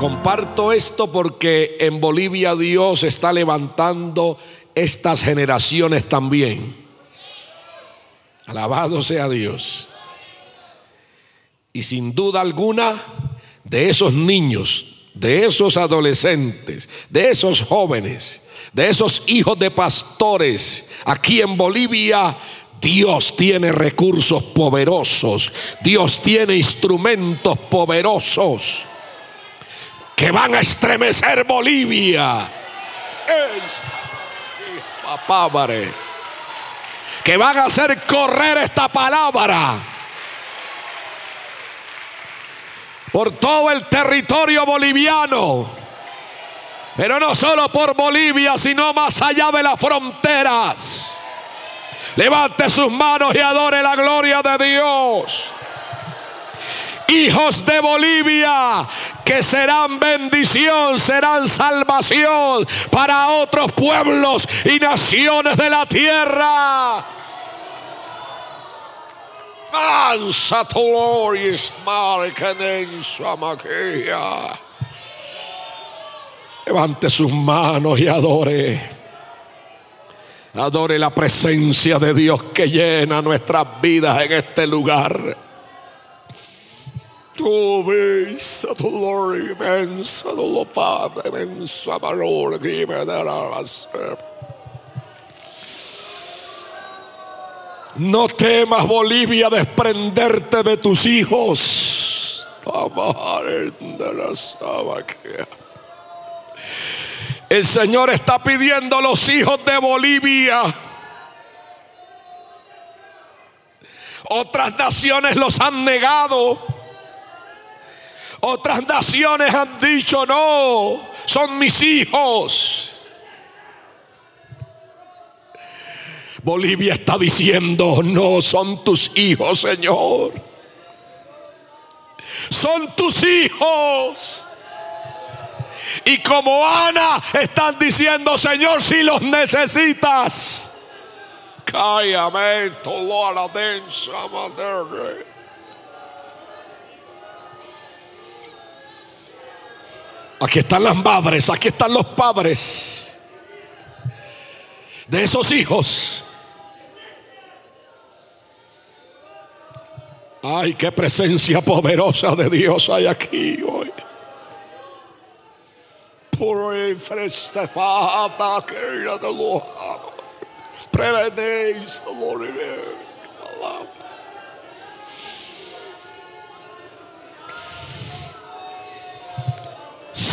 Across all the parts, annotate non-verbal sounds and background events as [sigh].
Comparto esto porque en Bolivia Dios está levantando estas generaciones también. Alabado sea Dios. Y sin duda alguna, de esos niños, de esos adolescentes, de esos jóvenes, de esos hijos de pastores, aquí en Bolivia, Dios tiene recursos poderosos, Dios tiene instrumentos poderosos que van a estremecer Bolivia. Que van a hacer correr esta palabra por todo el territorio boliviano. Pero no solo por Bolivia, sino más allá de las fronteras. Levante sus manos y adore la gloria de Dios. Hijos de Bolivia que serán bendición, serán salvación para otros pueblos y naciones de la tierra. Levante sus manos y adore. Adore la presencia de Dios que llena nuestras vidas en este lugar. Tu besa tu gloria inmensa, tu lo Padre inmensa, valor que me dará No temas, Bolivia, desprenderte de tus hijos. El Señor está pidiendo a los hijos de Bolivia. Otras naciones los han negado. Otras naciones han dicho, no, son mis hijos. Bolivia está diciendo, no son tus hijos, Señor. Son tus hijos. Y como Ana están diciendo, Señor, si los necesitas. Cállame, Aquí están las madres, aquí están los padres de esos hijos. Ay, qué presencia poderosa de Dios hay aquí hoy. Prevenéis, Lord.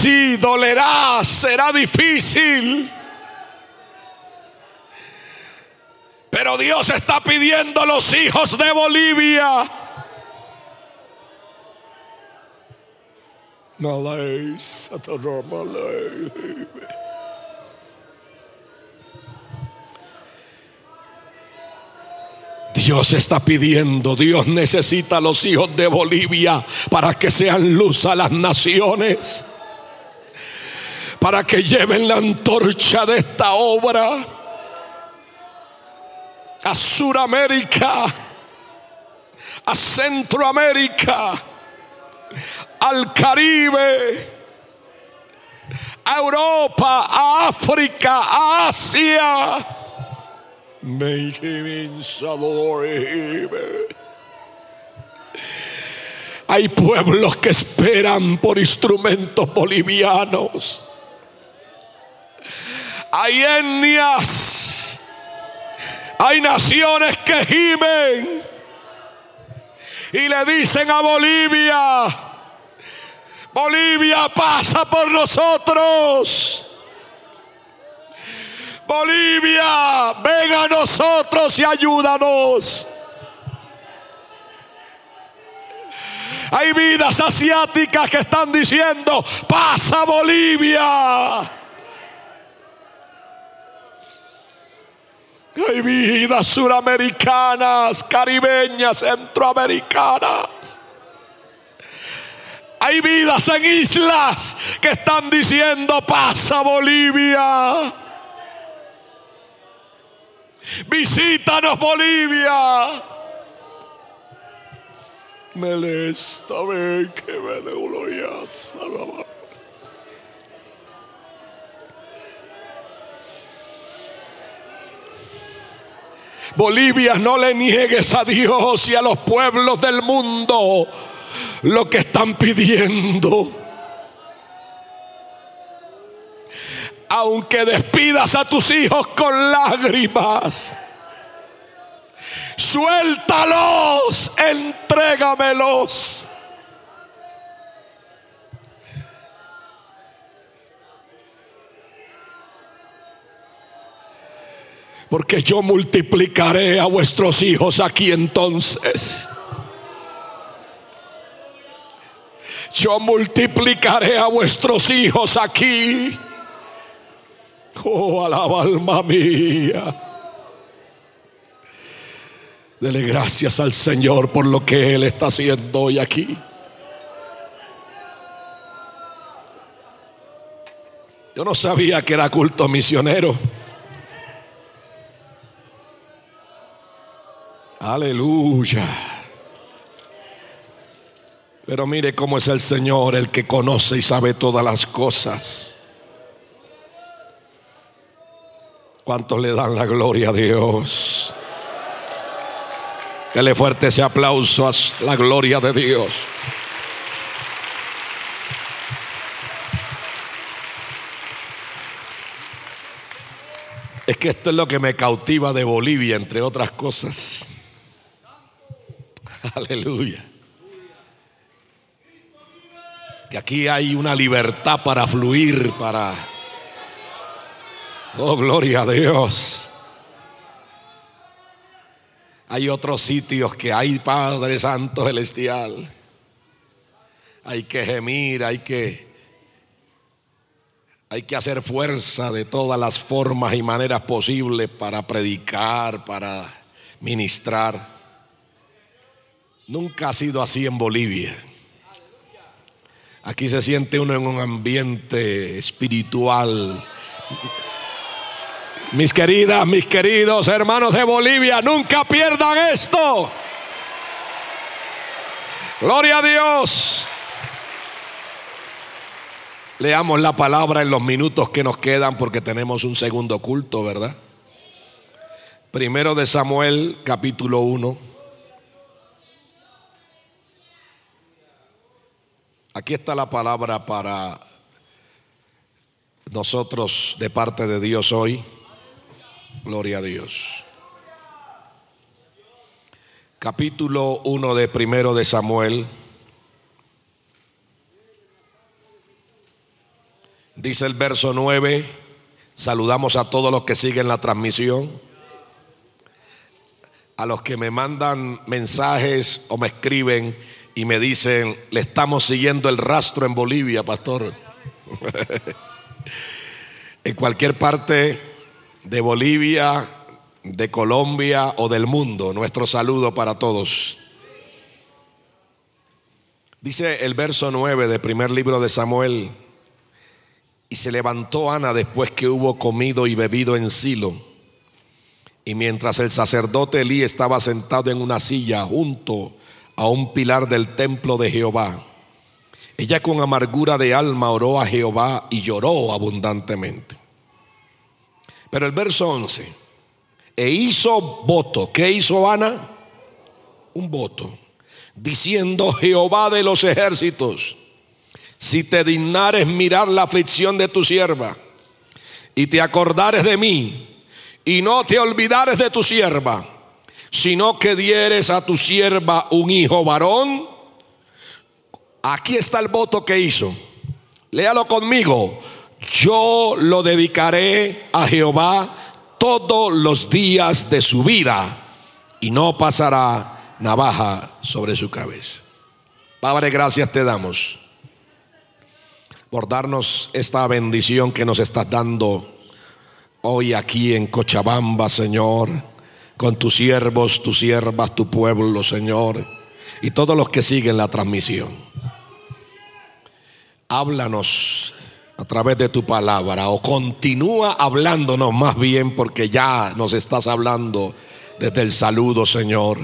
Sí, dolerá, será difícil. Pero Dios está pidiendo a los hijos de Bolivia. Dios está pidiendo, Dios necesita a los hijos de Bolivia para que sean luz a las naciones, para que lleven la antorcha de esta obra a Suramérica, a Centroamérica al Caribe, a Europa, a África, a Asia. Hay pueblos que esperan por instrumentos bolivianos. Hay etnias. Hay naciones que gimen y le dicen a Bolivia, Bolivia pasa por nosotros. Bolivia, ven a nosotros y ayúdanos. Hay vidas asiáticas que están diciendo, pasa Bolivia. Hay vidas suramericanas, caribeñas, centroamericanas. Hay vidas en islas que están diciendo, pasa Bolivia. Visítanos Bolivia. Melesta, ven que me Bolivia, no le niegues a Dios y a los pueblos del mundo lo que están pidiendo. Aunque despidas a tus hijos con lágrimas, suéltalos, entrégamelos. Porque yo multiplicaré a vuestros hijos aquí entonces. Yo multiplicaré a vuestros hijos aquí. Oh, alaba alma mía. Dele gracias al Señor por lo que Él está haciendo hoy aquí. Yo no sabía que era culto misionero. Aleluya. Pero mire cómo es el Señor, el que conoce y sabe todas las cosas. ¿Cuántos le dan la gloria a Dios? Dele fuerte ese aplauso a la gloria de Dios. Es que esto es lo que me cautiva de Bolivia, entre otras cosas. [laughs] Aleluya. Que aquí hay una libertad para fluir, para... Oh, gloria a Dios. Hay otros sitios que hay Padre Santo Celestial. Hay que gemir, hay que hay que hacer fuerza de todas las formas y maneras posibles para predicar, para ministrar. Nunca ha sido así en Bolivia. Aquí se siente uno en un ambiente espiritual. Mis queridas, mis queridos hermanos de Bolivia, nunca pierdan esto. Gloria a Dios. Leamos la palabra en los minutos que nos quedan porque tenemos un segundo culto, ¿verdad? Primero de Samuel, capítulo 1. Aquí está la palabra para nosotros de parte de Dios hoy. Gloria a Dios. Capítulo 1 de primero de Samuel. Dice el verso 9, saludamos a todos los que siguen la transmisión, a los que me mandan mensajes o me escriben y me dicen, le estamos siguiendo el rastro en Bolivia, pastor. [laughs] en cualquier parte de Bolivia, de Colombia o del mundo, nuestro saludo para todos. Dice el verso 9 del primer libro de Samuel, y se levantó Ana después que hubo comido y bebido en Silo. Y mientras el sacerdote Elí estaba sentado en una silla junto a un pilar del templo de Jehová. Ella con amargura de alma oró a Jehová y lloró abundantemente. Pero el verso 11, e hizo voto. ¿Qué hizo Ana? Un voto. Diciendo Jehová de los ejércitos, si te dignares mirar la aflicción de tu sierva y te acordares de mí y no te olvidares de tu sierva sino que dieres a tu sierva un hijo varón. Aquí está el voto que hizo. Léalo conmigo. yo lo dedicaré a Jehová todos los días de su vida y no pasará navaja sobre su cabeza. Padre, gracias te damos por darnos esta bendición que nos estás dando hoy aquí en Cochabamba, Señor, con tus siervos, tus siervas, tu pueblo, Señor, y todos los que siguen la transmisión. Háblanos a través de tu palabra o continúa hablándonos más bien porque ya nos estás hablando desde el saludo, Señor,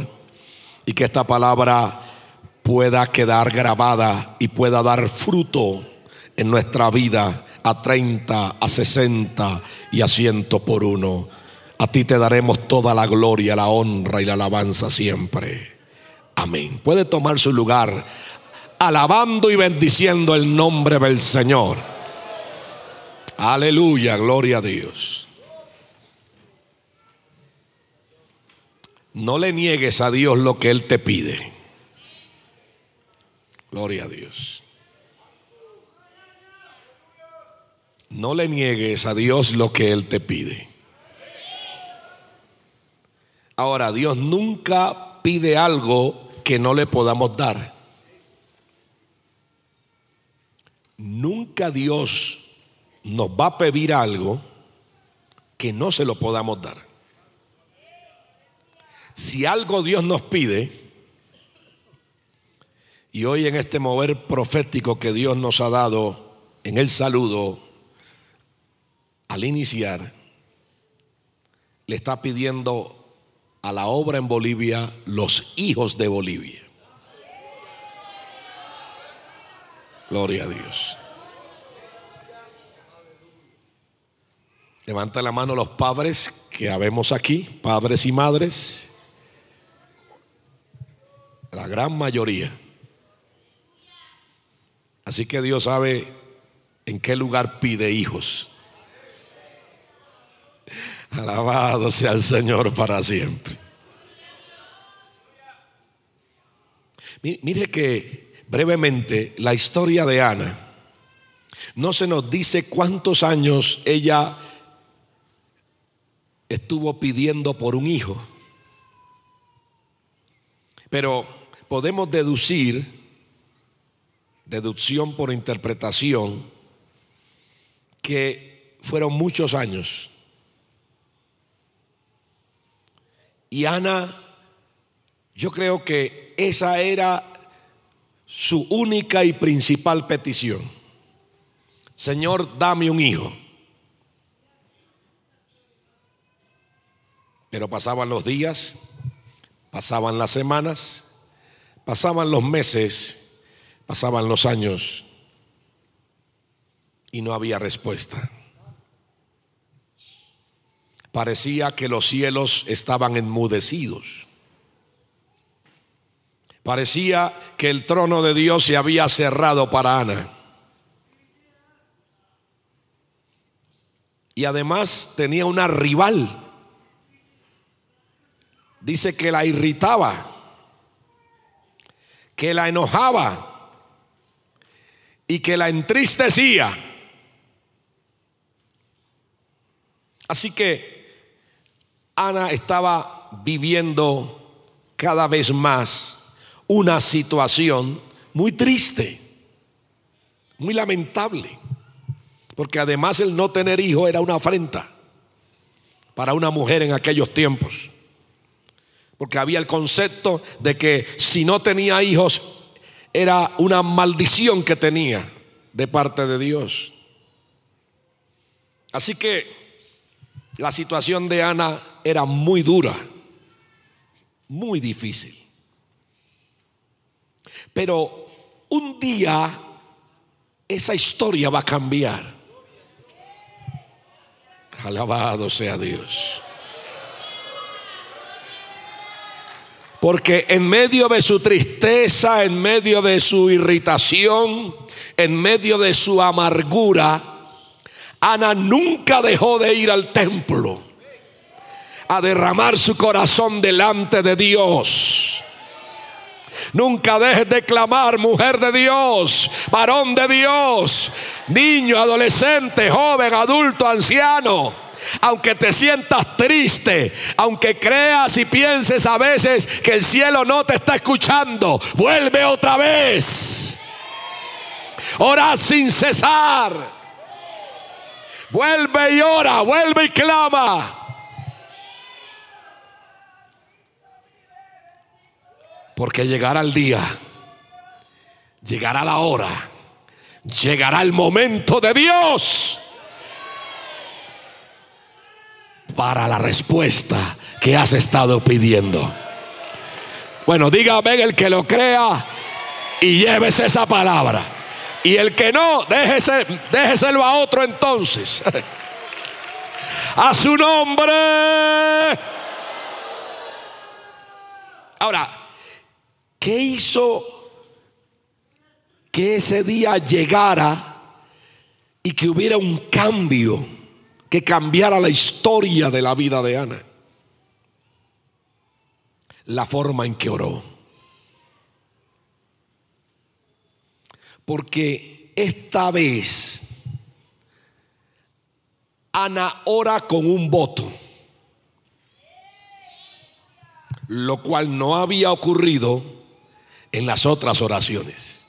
y que esta palabra pueda quedar grabada y pueda dar fruto en nuestra vida a 30, a 60 y a ciento por uno. A ti te daremos toda la gloria, la honra y la alabanza siempre. Amén. Puede tomar su lugar alabando y bendiciendo el nombre del Señor. Aleluya, gloria a Dios. No le niegues a Dios lo que Él te pide. Gloria a Dios. No le niegues a Dios lo que Él te pide. Ahora, Dios nunca pide algo que no le podamos dar. Nunca Dios nos va a pedir algo que no se lo podamos dar. Si algo Dios nos pide, y hoy en este mover profético que Dios nos ha dado en el saludo al iniciar, le está pidiendo a la obra en Bolivia los hijos de Bolivia. Gloria a Dios. Levanta la mano los padres que habemos aquí, padres y madres. La gran mayoría. Así que Dios sabe en qué lugar pide hijos. Alabado sea el Señor para siempre. Mire que brevemente la historia de Ana. No se nos dice cuántos años ella estuvo pidiendo por un hijo, pero podemos deducir, deducción por interpretación, que fueron muchos años Y Ana, yo creo que esa era su única y principal petición. Señor, dame un hijo. Pero pasaban los días, pasaban las semanas, pasaban los meses, pasaban los años y no había respuesta. Parecía que los cielos estaban enmudecidos. Parecía que el trono de Dios se había cerrado para Ana. Y además tenía una rival. Dice que la irritaba, que la enojaba y que la entristecía. Así que Ana estaba viviendo cada vez más una situación muy triste, muy lamentable, porque además el no tener hijo era una afrenta para una mujer en aquellos tiempos, porque había el concepto de que si no tenía hijos era una maldición que tenía de parte de Dios. Así que la situación de Ana era muy dura, muy difícil. Pero un día esa historia va a cambiar. Alabado sea Dios. Porque en medio de su tristeza, en medio de su irritación, en medio de su amargura, Ana nunca dejó de ir al templo a derramar su corazón delante de Dios. Nunca dejes de clamar, mujer de Dios, varón de Dios, niño, adolescente, joven, adulto, anciano. Aunque te sientas triste, aunque creas y pienses a veces que el cielo no te está escuchando, vuelve otra vez. Ora sin cesar. Vuelve y ora, vuelve y clama. Porque llegará el día, llegará la hora, llegará el momento de Dios para la respuesta que has estado pidiendo. Bueno, dígame el que lo crea y llévese esa palabra. Y el que no, déjese, déjeselo a otro entonces. [laughs] A su nombre. Ahora, ¿qué hizo que ese día llegara y que hubiera un cambio que cambiara la historia de la vida de Ana? La forma en que oró. Porque esta vez Ana ora con un voto, lo cual no había ocurrido en las otras oraciones.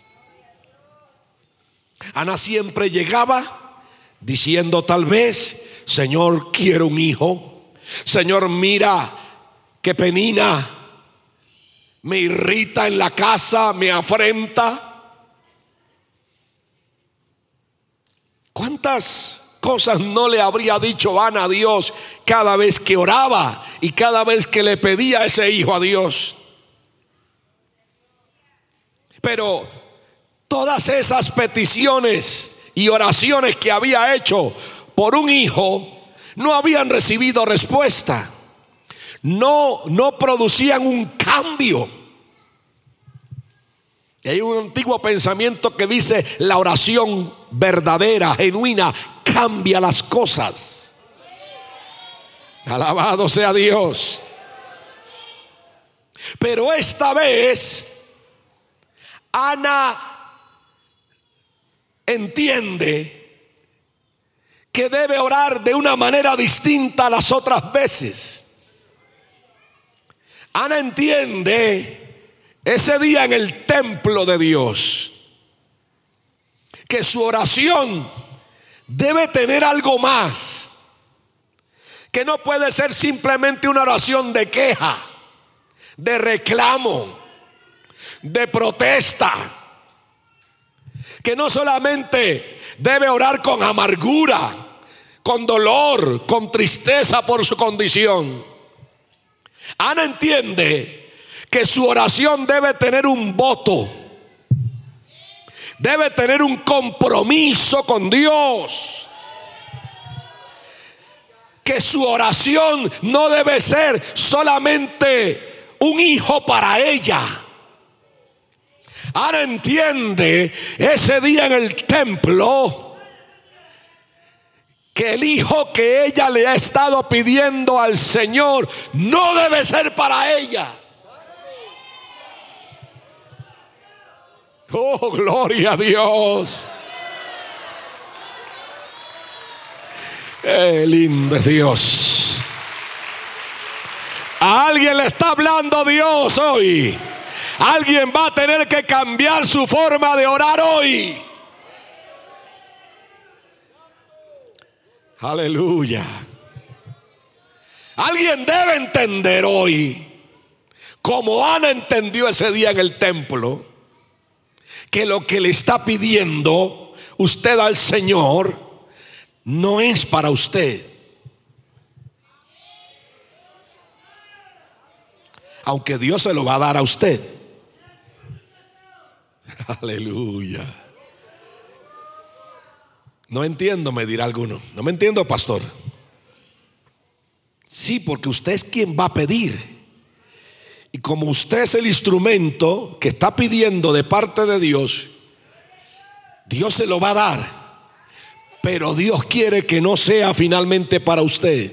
Ana siempre llegaba diciendo tal vez, Señor, quiero un hijo. Señor, mira qué penina me irrita en la casa, me afrenta. ¿Cuántas cosas no le habría dicho Ana a Dios cada vez que oraba y cada vez que le pedía ese hijo a Dios? Pero todas esas peticiones y oraciones que había hecho por un hijo no habían recibido respuesta. No no producían un cambio. Hay un antiguo pensamiento que dice la oración verdadera, genuina, cambia las cosas. Alabado sea Dios. Pero esta vez, Ana entiende que debe orar de una manera distinta a las otras veces. Ana entiende ese día en el templo de Dios que su oración debe tener algo más, que no puede ser simplemente una oración de queja, de reclamo, de protesta, que no solamente debe orar con amargura, con dolor, con tristeza por su condición. Ana entiende que su oración debe tener un voto debe tener un compromiso con Dios. Que su oración no debe ser solamente un hijo para ella. Ahora entiende ese día en el templo que el hijo que ella le ha estado pidiendo al Señor no debe ser para ella Oh, gloria a Dios. Qué lindo es Dios. A alguien le está hablando Dios hoy. Alguien va a tener que cambiar su forma de orar hoy. Aleluya. Alguien debe entender hoy, como Ana entendió ese día en el templo, que lo que le está pidiendo usted al Señor no es para usted. Aunque Dios se lo va a dar a usted. [laughs] Aleluya. No entiendo, me dirá alguno. No me entiendo, pastor. Sí, porque usted es quien va a pedir. Y como usted es el instrumento que está pidiendo de parte de Dios, Dios se lo va a dar. Pero Dios quiere que no sea finalmente para usted.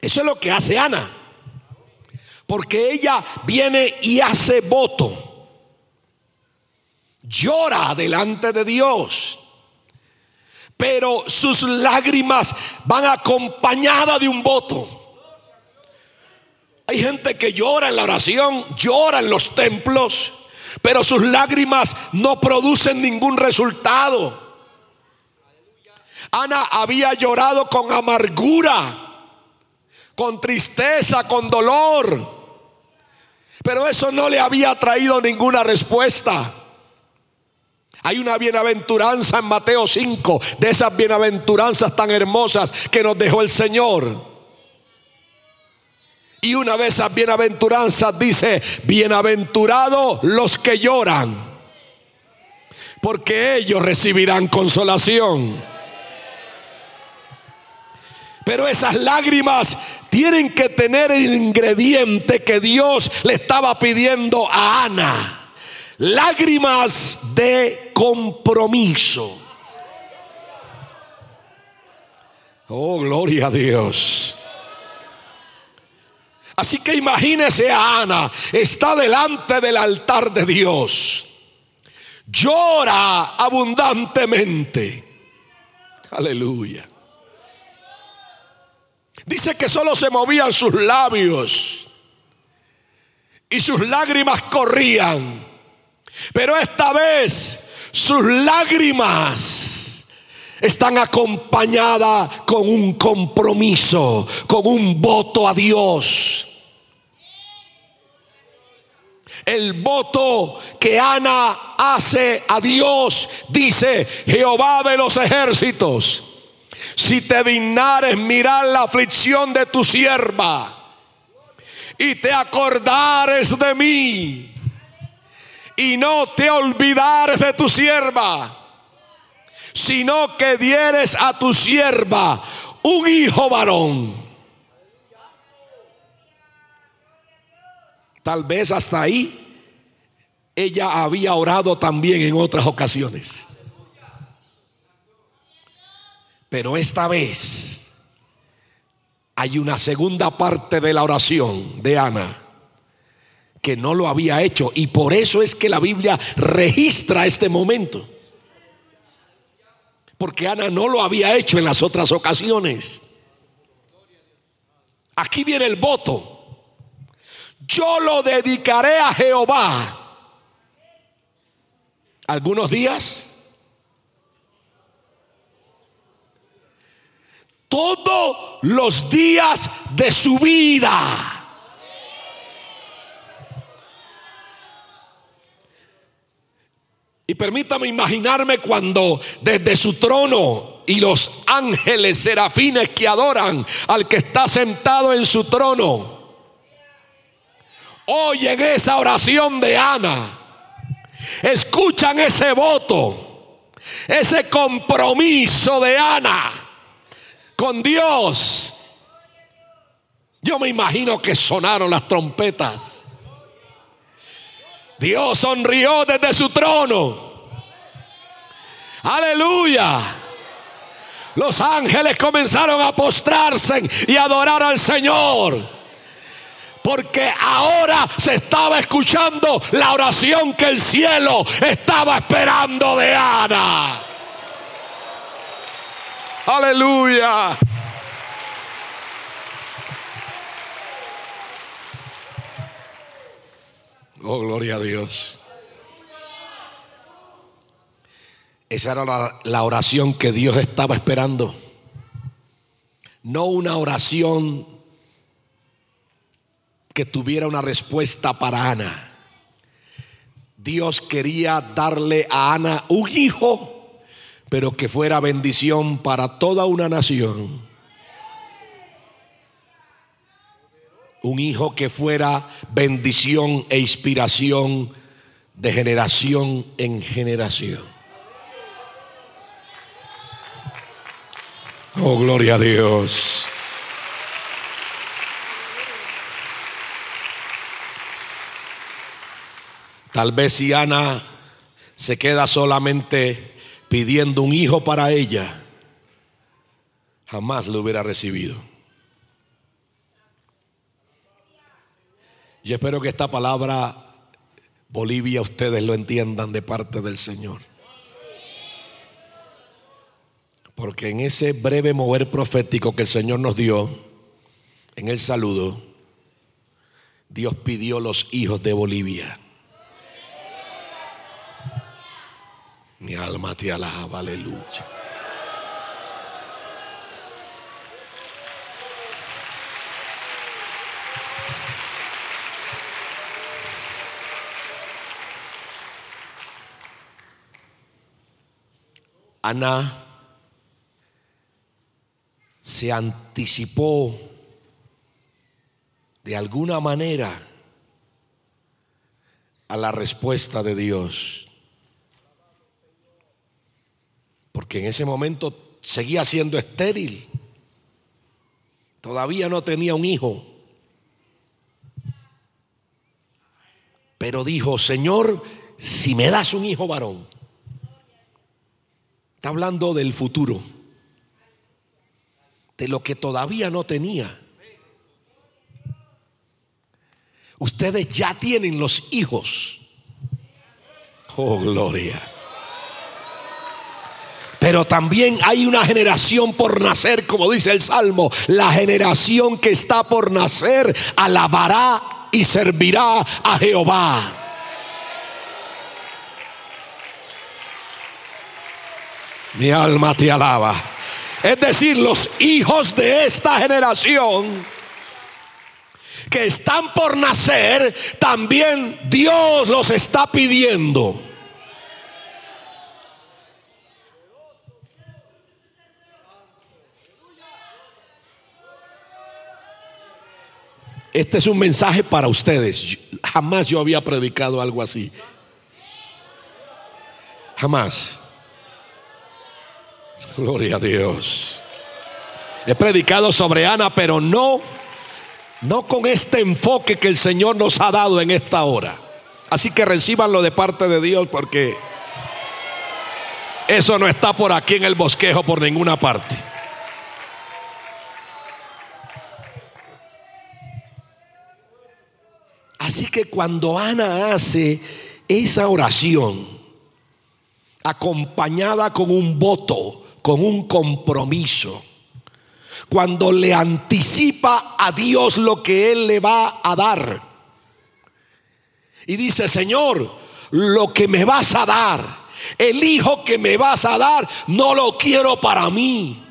Eso es lo que hace Ana. Porque ella viene y hace voto. Llora delante de Dios. Pero sus lágrimas van acompañadas de un voto. Hay gente que llora en la oración, llora en los templos, pero sus lágrimas no producen ningún resultado. Ana había llorado con amargura, con tristeza, con dolor, pero eso no le había traído ninguna respuesta. Hay una bienaventuranza en Mateo 5, de esas bienaventuranzas tan hermosas que nos dejó el Señor. Y una de esas bienaventuranzas dice, bienaventurados los que lloran, porque ellos recibirán consolación. Pero esas lágrimas tienen que tener el ingrediente que Dios le estaba pidiendo a Ana. Lágrimas de compromiso. Oh, gloria a Dios. Así que imagínese a Ana, está delante del altar de Dios, llora abundantemente. Aleluya. Dice que solo se movían sus labios y sus lágrimas corrían. Pero esta vez sus lágrimas están acompañadas con un compromiso, con un voto a Dios. el voto que Ana hace a Dios, dice Jehová de los ejércitos, si te dignares mirar la aflicción de tu sierva y te acordares de mí y no te olvidares de tu sierva, sino que dieres a tu sierva un hijo varón Tal vez hasta ahí ella había orado también en otras ocasiones. Pero esta vez hay una segunda parte de la oración de Ana que no lo había hecho y por eso es que la Biblia registra este momento. Porque Ana no lo había hecho en las otras ocasiones. Aquí viene el voto yo lo dedicaré a Jehová. Algunos días. Todos los días de su vida. Y permítame imaginarme cuando desde su trono y los ángeles serafines que adoran al que está sentado en su trono oyen esa oración de Ana, escuchan ese voto, ese compromiso de Ana con Dios. Yo me imagino que sonaron las trompetas. Dios sonrió desde su trono. Aleluya. Los ángeles comenzaron a postrarse y adorar al Señor. Porque ahora se estaba escuchando la oración que el cielo estaba esperando de Ana. Aleluya. Oh, gloria a Dios. Esa era la, la, oración que Dios estaba esperando. No una oración que tuviera una respuesta para Ana. Dios quería darle a Ana un hijo, pero que fuera bendición para toda una nación. Un hijo que fuera bendición e inspiración de generación en generación. Oh, gloria a Dios. Tal vez si Ana se queda solamente pidiendo un hijo para ella, jamás lo hubiera recibido. Yo espero que esta palabra Bolivia ustedes lo entiendan de parte del Señor. Porque en ese breve mover profético que el Señor nos dio, en el saludo, Dios pidió los hijos de Bolivia. Mi alma te alaba, aleluya. Ana se anticipó de alguna manera a la respuesta de Dios. Porque en ese momento seguía siendo estéril. Todavía no tenía un hijo. Pero dijo, Señor, si me das un hijo varón, Está hablando del futuro, de lo que todavía no tenía. Ustedes ya tienen los hijos. Oh, gloria. Pero también hay una generación por nacer, como dice el Salmo. La generación que está por nacer alabará y servirá a Jehová. Mi alma te alaba. Es decir, los hijos de esta generación que están por nacer, también Dios los está pidiendo. Este es un mensaje para ustedes. Jamás yo había predicado algo así. Jamás. Gloria a Dios. He predicado sobre Ana, pero no, no con este enfoque que el Señor nos ha dado en esta hora. Así que recibanlo de parte de Dios porque eso no está por aquí en el bosquejo por ninguna parte. Así que cuando Ana hace esa oración, acompañada con un voto, con un compromiso. Cuando le anticipa a Dios lo que Él le va a dar. Y dice, Señor, lo que me vas a dar, el hijo que me vas a dar, no lo quiero para mí.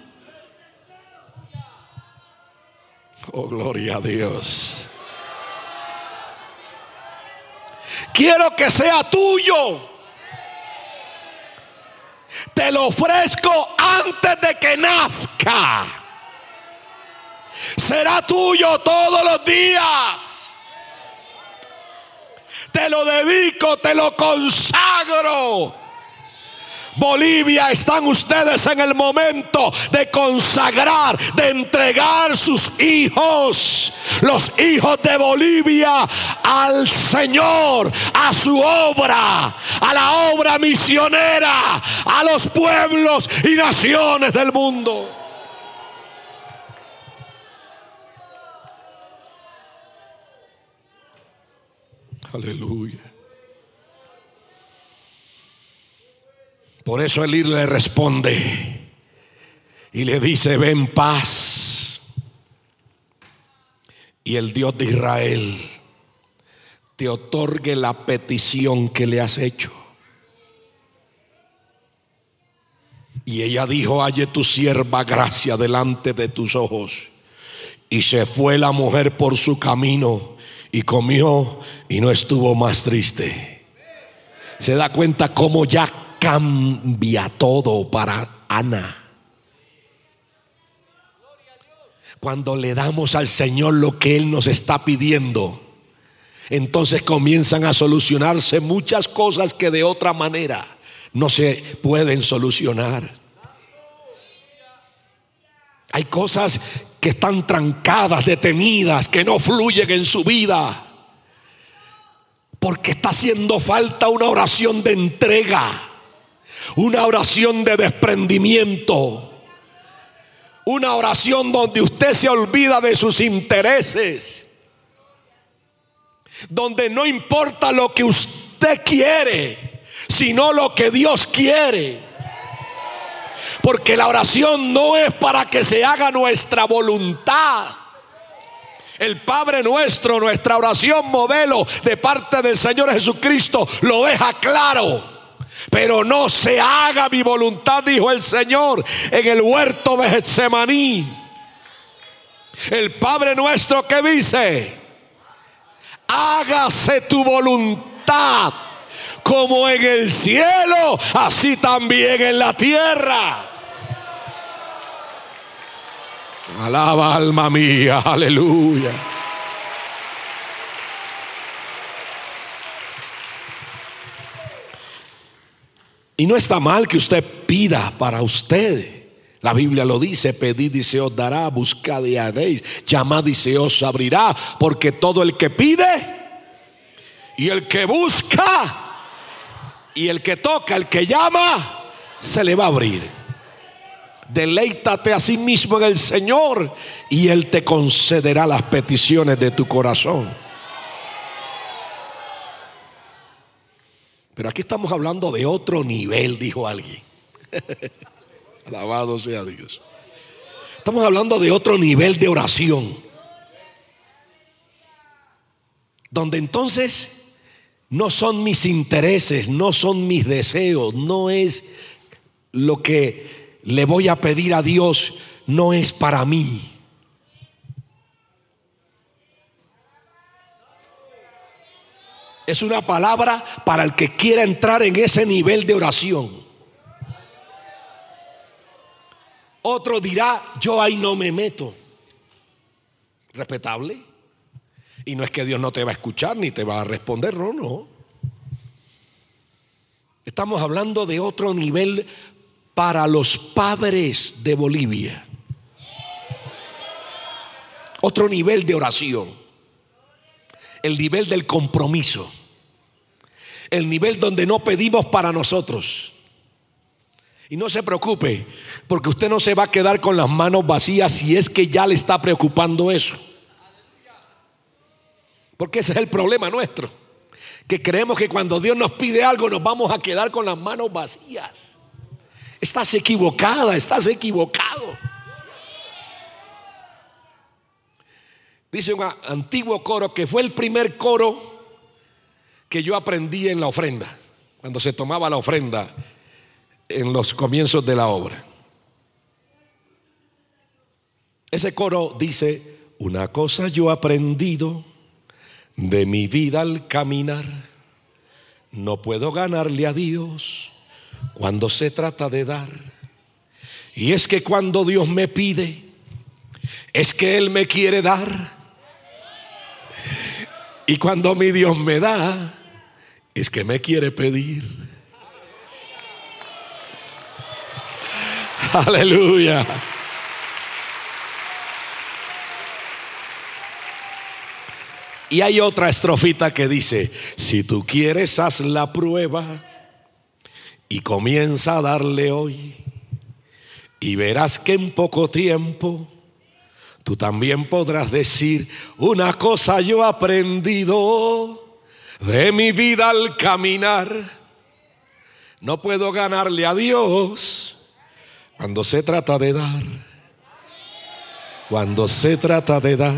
Oh, gloria a Dios. Quiero que sea tuyo te lo ofrezco antes de que nazca. Será tuyo todos los días. Te lo dedico, te lo consagro. Bolivia, están ustedes en el momento de consagrar, de entregar sus hijos, los hijos de Bolivia, al Señor, a su obra, a la obra misionera, a los pueblos y naciones del mundo. Aleluya. Por eso Elí le responde y le dice, ven paz. Y el Dios de Israel te otorgue la petición que le has hecho. Y ella dijo, halle tu sierva gracia delante de tus ojos. Y se fue la mujer por su camino y comió y no estuvo más triste. Se da cuenta cómo ya cambia todo para Ana. Cuando le damos al Señor lo que Él nos está pidiendo, entonces comienzan a solucionarse muchas cosas que de otra manera no se pueden solucionar. Hay cosas que están trancadas, detenidas, que no fluyen en su vida. Porque está haciendo falta una oración de entrega una oración de desprendimiento. Una oración donde usted se olvida de sus intereses. donde no importa lo que usted quiere, sino lo que Dios quiere. Porque la oración no es para que se haga nuestra voluntad. El Padre nuestro, nuestra oración modelo de parte del Señor Jesucristo, lo deja claro. Pero no se haga mi voluntad, dijo el Señor en el huerto de Getsemaní. El Padre nuestro que dice, hágase tu voluntad como en el cielo, así también en la tierra. Alaba alma mía, aleluya. Y no está mal que usted pida para usted. La Biblia lo dice, pedid y se os dará, buscad y haréis, llamad y se os abrirá, porque todo el que pide y el que busca y el que toca, el que llama, se le va a abrir. Deleítate a sí mismo en el Señor y Él te concederá las peticiones de tu corazón. Pero aquí estamos hablando de otro nivel, dijo alguien. [laughs] Alabado sea Dios. Estamos hablando de otro nivel de oración. Donde entonces no son mis intereses, no son mis deseos, no es lo que le voy a pedir a Dios, no es para mí. Es una palabra para el que quiera entrar en ese nivel de oración. Otro dirá, yo ahí no me meto. Respetable. Y no es que Dios no te va a escuchar ni te va a responder, no, no. Estamos hablando de otro nivel para los padres de Bolivia. Otro nivel de oración. El nivel del compromiso. El nivel donde no pedimos para nosotros y no se preocupe, porque usted no se va a quedar con las manos vacías si es que ya le está preocupando eso. Porque ese es el problema nuestro. Que creemos que cuando Dios nos pide algo nos vamos a quedar con las manos vacías. Estás equivocada, estás equivocado. Dice un antiguo coro que fue el primer coro que yo aprendí en la ofrenda. Cuando se tomaba la ofrenda en los comienzos de la obra. Ese coro dice, una cosa yo he aprendido de mi vida al caminar, no puedo ganarle a Dios cuando se trata de dar. Y es que cuando Dios me pide, es que Él me quiere dar. Y cuando mi Dios me da, es que me quiere pedir. [laughs] Aleluya. Y hay otra estrofita que dice, si tú quieres haz la prueba y comienza a darle hoy y verás que en poco tiempo tú también podrás decir, una cosa yo he aprendido de mi vida al caminar, no puedo ganarle a Dios cuando se trata de dar, cuando se trata de dar.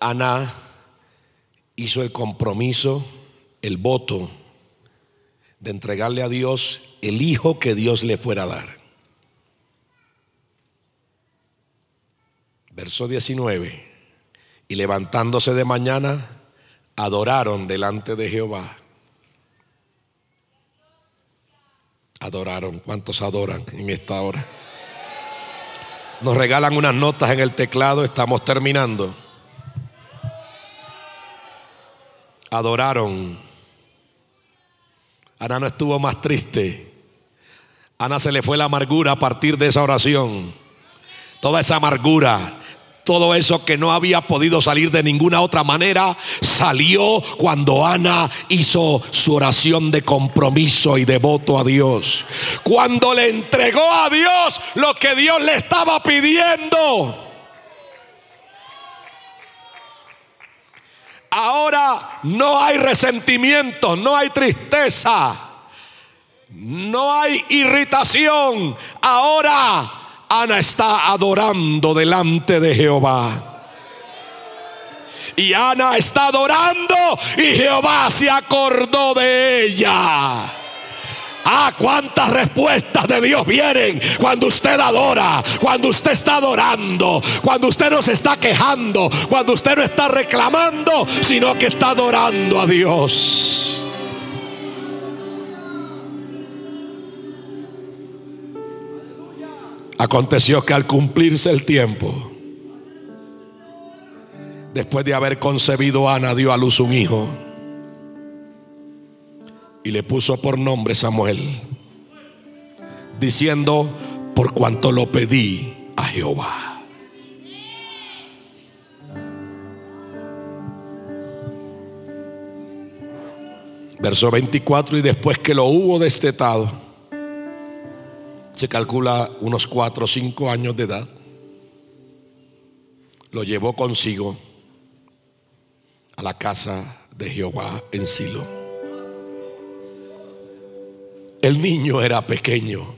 Ana hizo el compromiso, el voto de entregarle a Dios el hijo que Dios le fuera a dar. Verso 19. Y levantándose de mañana, adoraron delante de Jehová. Adoraron. ¿Cuántos adoran en esta hora? Nos regalan unas notas en el teclado, estamos terminando. Adoraron. Ana no estuvo más triste. Ana se le fue la amargura a partir de esa oración. Toda esa amargura, todo eso que no había podido salir de ninguna otra manera, salió cuando Ana hizo su oración de compromiso y devoto a Dios. Cuando le entregó a Dios lo que Dios le estaba pidiendo. Ahora no hay resentimiento, no hay tristeza, no hay irritación. Ahora Ana está adorando delante de Jehová. Y Ana está adorando y Jehová se acordó de ella. Ah, cuántas respuestas de Dios vienen cuando usted adora, cuando usted está adorando, cuando usted no se está quejando, cuando usted no está reclamando, sino que está adorando a Dios. Aconteció que al cumplirse el tiempo, después de haber concebido Ana, dio a luz un hijo y le puso por nombre Samuel, diciendo, por cuanto lo pedí a Jehová. Verso 24, y después que lo hubo destetado, se calcula unos 4 o 5 años de edad, lo llevó consigo a la casa de Jehová en Silo. El niño era pequeño.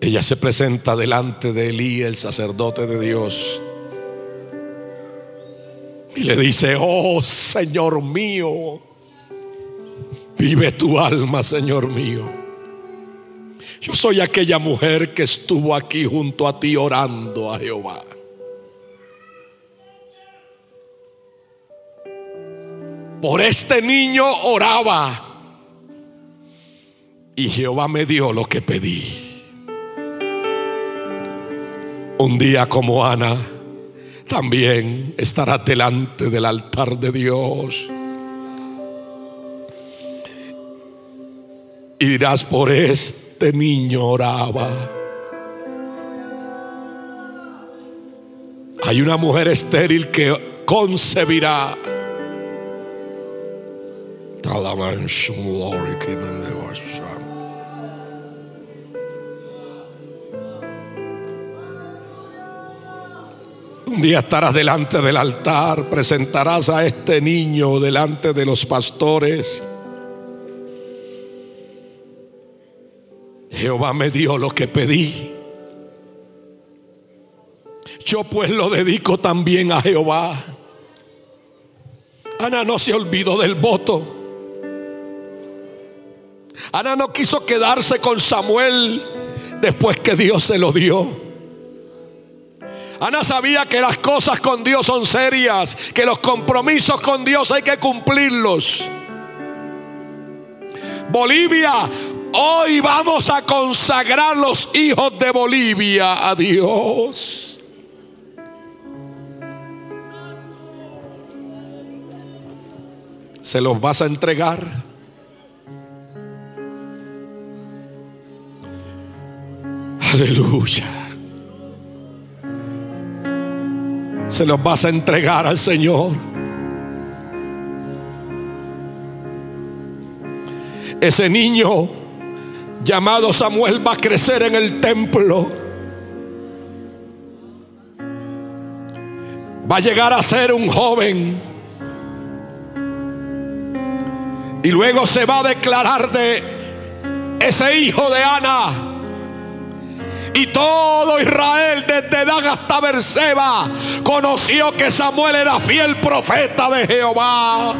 Ella se presenta delante de Elí, el sacerdote de Dios, y le dice, oh Señor mío, vive tu alma, Señor mío. Yo soy aquella mujer que estuvo aquí junto a ti orando a Jehová. Por este niño oraba. Y Jehová me dio lo que pedí. Un día como Ana, también estará delante del altar de Dios. Y dirás, por este niño oraba. Hay una mujer estéril que concebirá. Un día estarás delante del altar, presentarás a este niño delante de los pastores. Jehová me dio lo que pedí. Yo pues lo dedico también a Jehová. Ana no se olvidó del voto. Ana no quiso quedarse con Samuel después que Dios se lo dio. Ana sabía que las cosas con Dios son serias, que los compromisos con Dios hay que cumplirlos. Bolivia, hoy vamos a consagrar los hijos de Bolivia a Dios. Se los vas a entregar. Aleluya. Se los vas a entregar al Señor. Ese niño llamado Samuel va a crecer en el templo. Va a llegar a ser un joven. Y luego se va a declarar de ese hijo de Ana y todo Israel, desde Dan hasta Berseba, conoció que Samuel era fiel profeta de Jehová.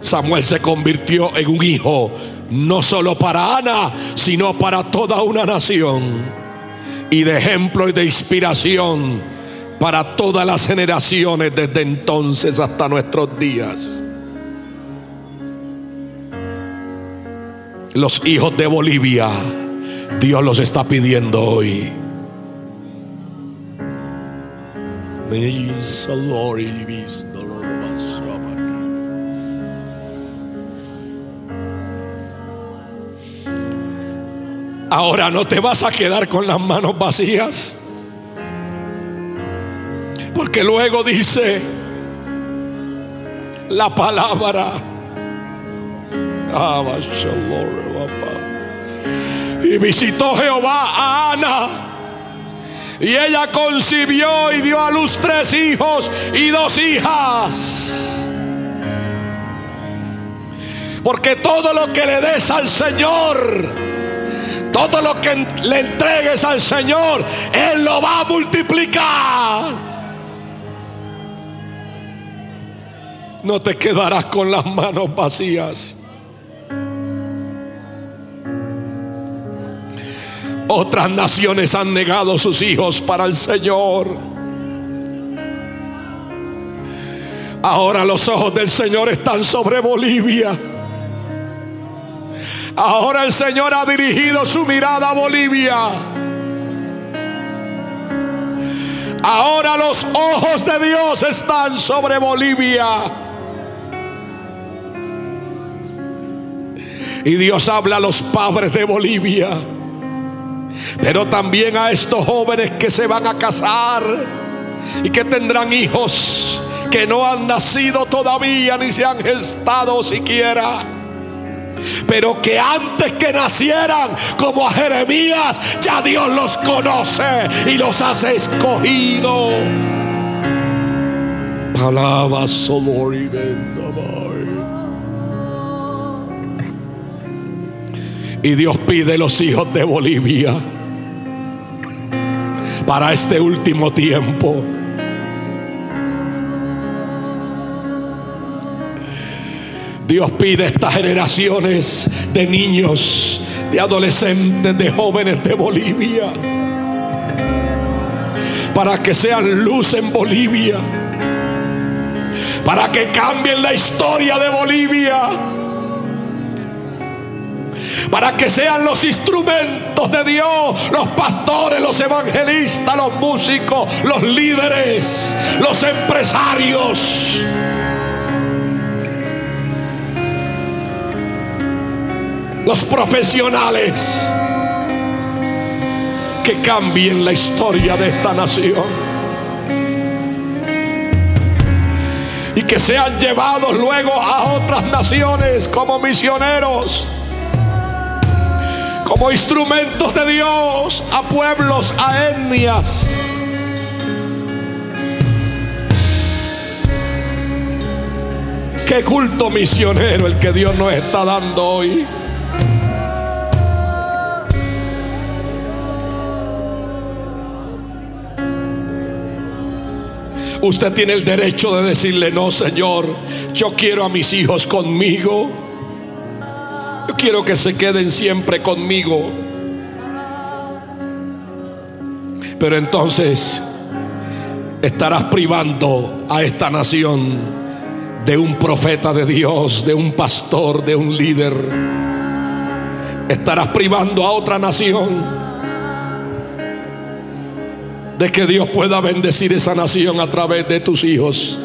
Samuel se convirtió en un hijo, no solo para Ana, sino para toda una nación. Y de ejemplo y de inspiración para todas las generaciones desde entonces hasta nuestros días. Los hijos de Bolivia, Dios los está pidiendo hoy. Ahora no te vas a quedar con las manos vacías. Porque luego dice la palabra. Y visitó Jehová a Ana. Y ella concibió y dio a luz tres hijos y dos hijas. Porque todo lo que le des al Señor, todo lo que le entregues al Señor, Él lo va a multiplicar. no te quedarás con las manos vacías. Otras naciones han negado sus hijos para el Señor. Ahora los ojos del Señor están sobre Bolivia. Ahora el Señor ha dirigido su mirada a Bolivia. Ahora los ojos de Dios están sobre Bolivia. Y Dios habla a los padres de Bolivia. Pero también a estos jóvenes que se van a casar y que tendrán hijos que no han nacido todavía ni se han gestado siquiera. Pero que antes que nacieran como a Jeremías, ya Dios los conoce y los hace escogido. Palabra solo y Y Dios pide los hijos de Bolivia para este último tiempo. Dios pide estas generaciones de niños, de adolescentes, de jóvenes de Bolivia, para que sean luz en Bolivia, para que cambien la historia de Bolivia para que sean los instrumentos de Dios, los pastores, los evangelistas, los músicos, los líderes, los empresarios. Los profesionales que cambien la historia de esta nación. y que sean llevados luego a otras naciones como misioneros como instrumentos de Dios a pueblos, a etnias. Qué culto misionero el que Dios nos está dando hoy. Usted tiene el derecho de decirle, no, Señor, yo quiero a mis hijos conmigo quiero que se queden siempre conmigo. Pero entonces estarás privando a esta nación de un profeta de Dios, de un pastor, de un líder. Estarás privando a otra nación de que Dios pueda bendecir esa nación a través de tus hijos.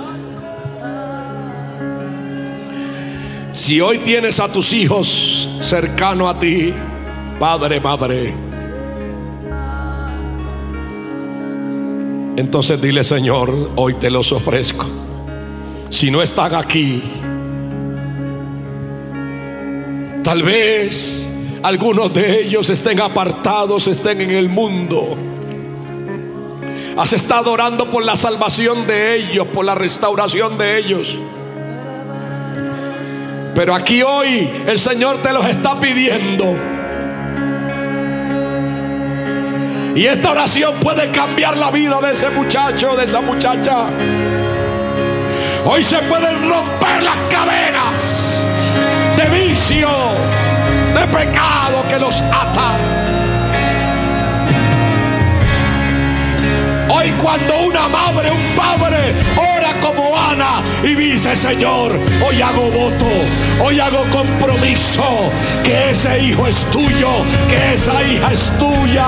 Si hoy tienes a tus hijos cercano a ti, padre, madre, entonces dile, Señor, hoy te los ofrezco. Si no están aquí, tal vez algunos de ellos estén apartados, estén en el mundo. Has estado orando por la salvación de ellos, por la restauración de ellos. Pero aquí hoy el Señor te los está pidiendo. Y esta oración puede cambiar la vida de ese muchacho, de esa muchacha. Hoy se pueden romper las cadenas de vicio, de pecado que los ata. Hoy cuando una madre, un padre como Ana y dice, Señor, hoy hago voto, hoy hago compromiso, que ese hijo es tuyo, que esa hija es tuya.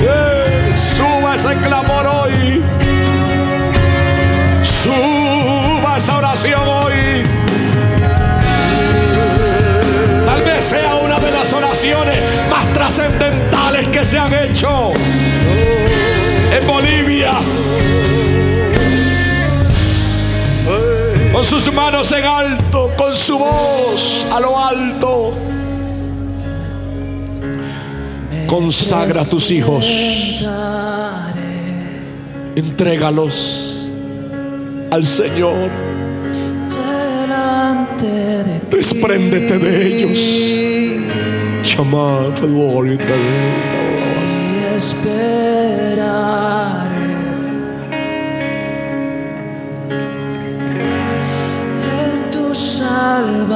Eh, suba ese clamor hoy. Suba esa oración hoy. Tal vez sea una de las oraciones más trascendentales que se han hecho en Bolivia. Con sus manos en alto, con su voz a lo alto. Consagra a tus hijos. Entrégalos al Señor. Despréndete de ellos. Chamar, gloria y en tu salvación.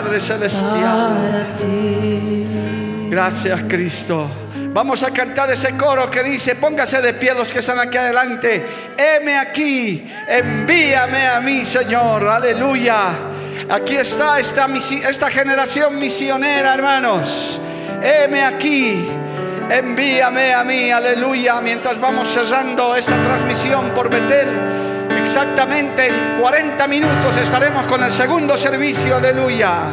Padre Celestial. Gracias Cristo. Vamos a cantar ese coro que dice, póngase de pie los que están aquí adelante. Heme aquí, envíame a mí, Señor. Aleluya. Aquí está esta, esta generación misionera, hermanos. Heme aquí, envíame a mí, aleluya. Mientras vamos cerrando esta transmisión por Betel exactamente en 40 minutos estaremos con el segundo servicio, aleluya.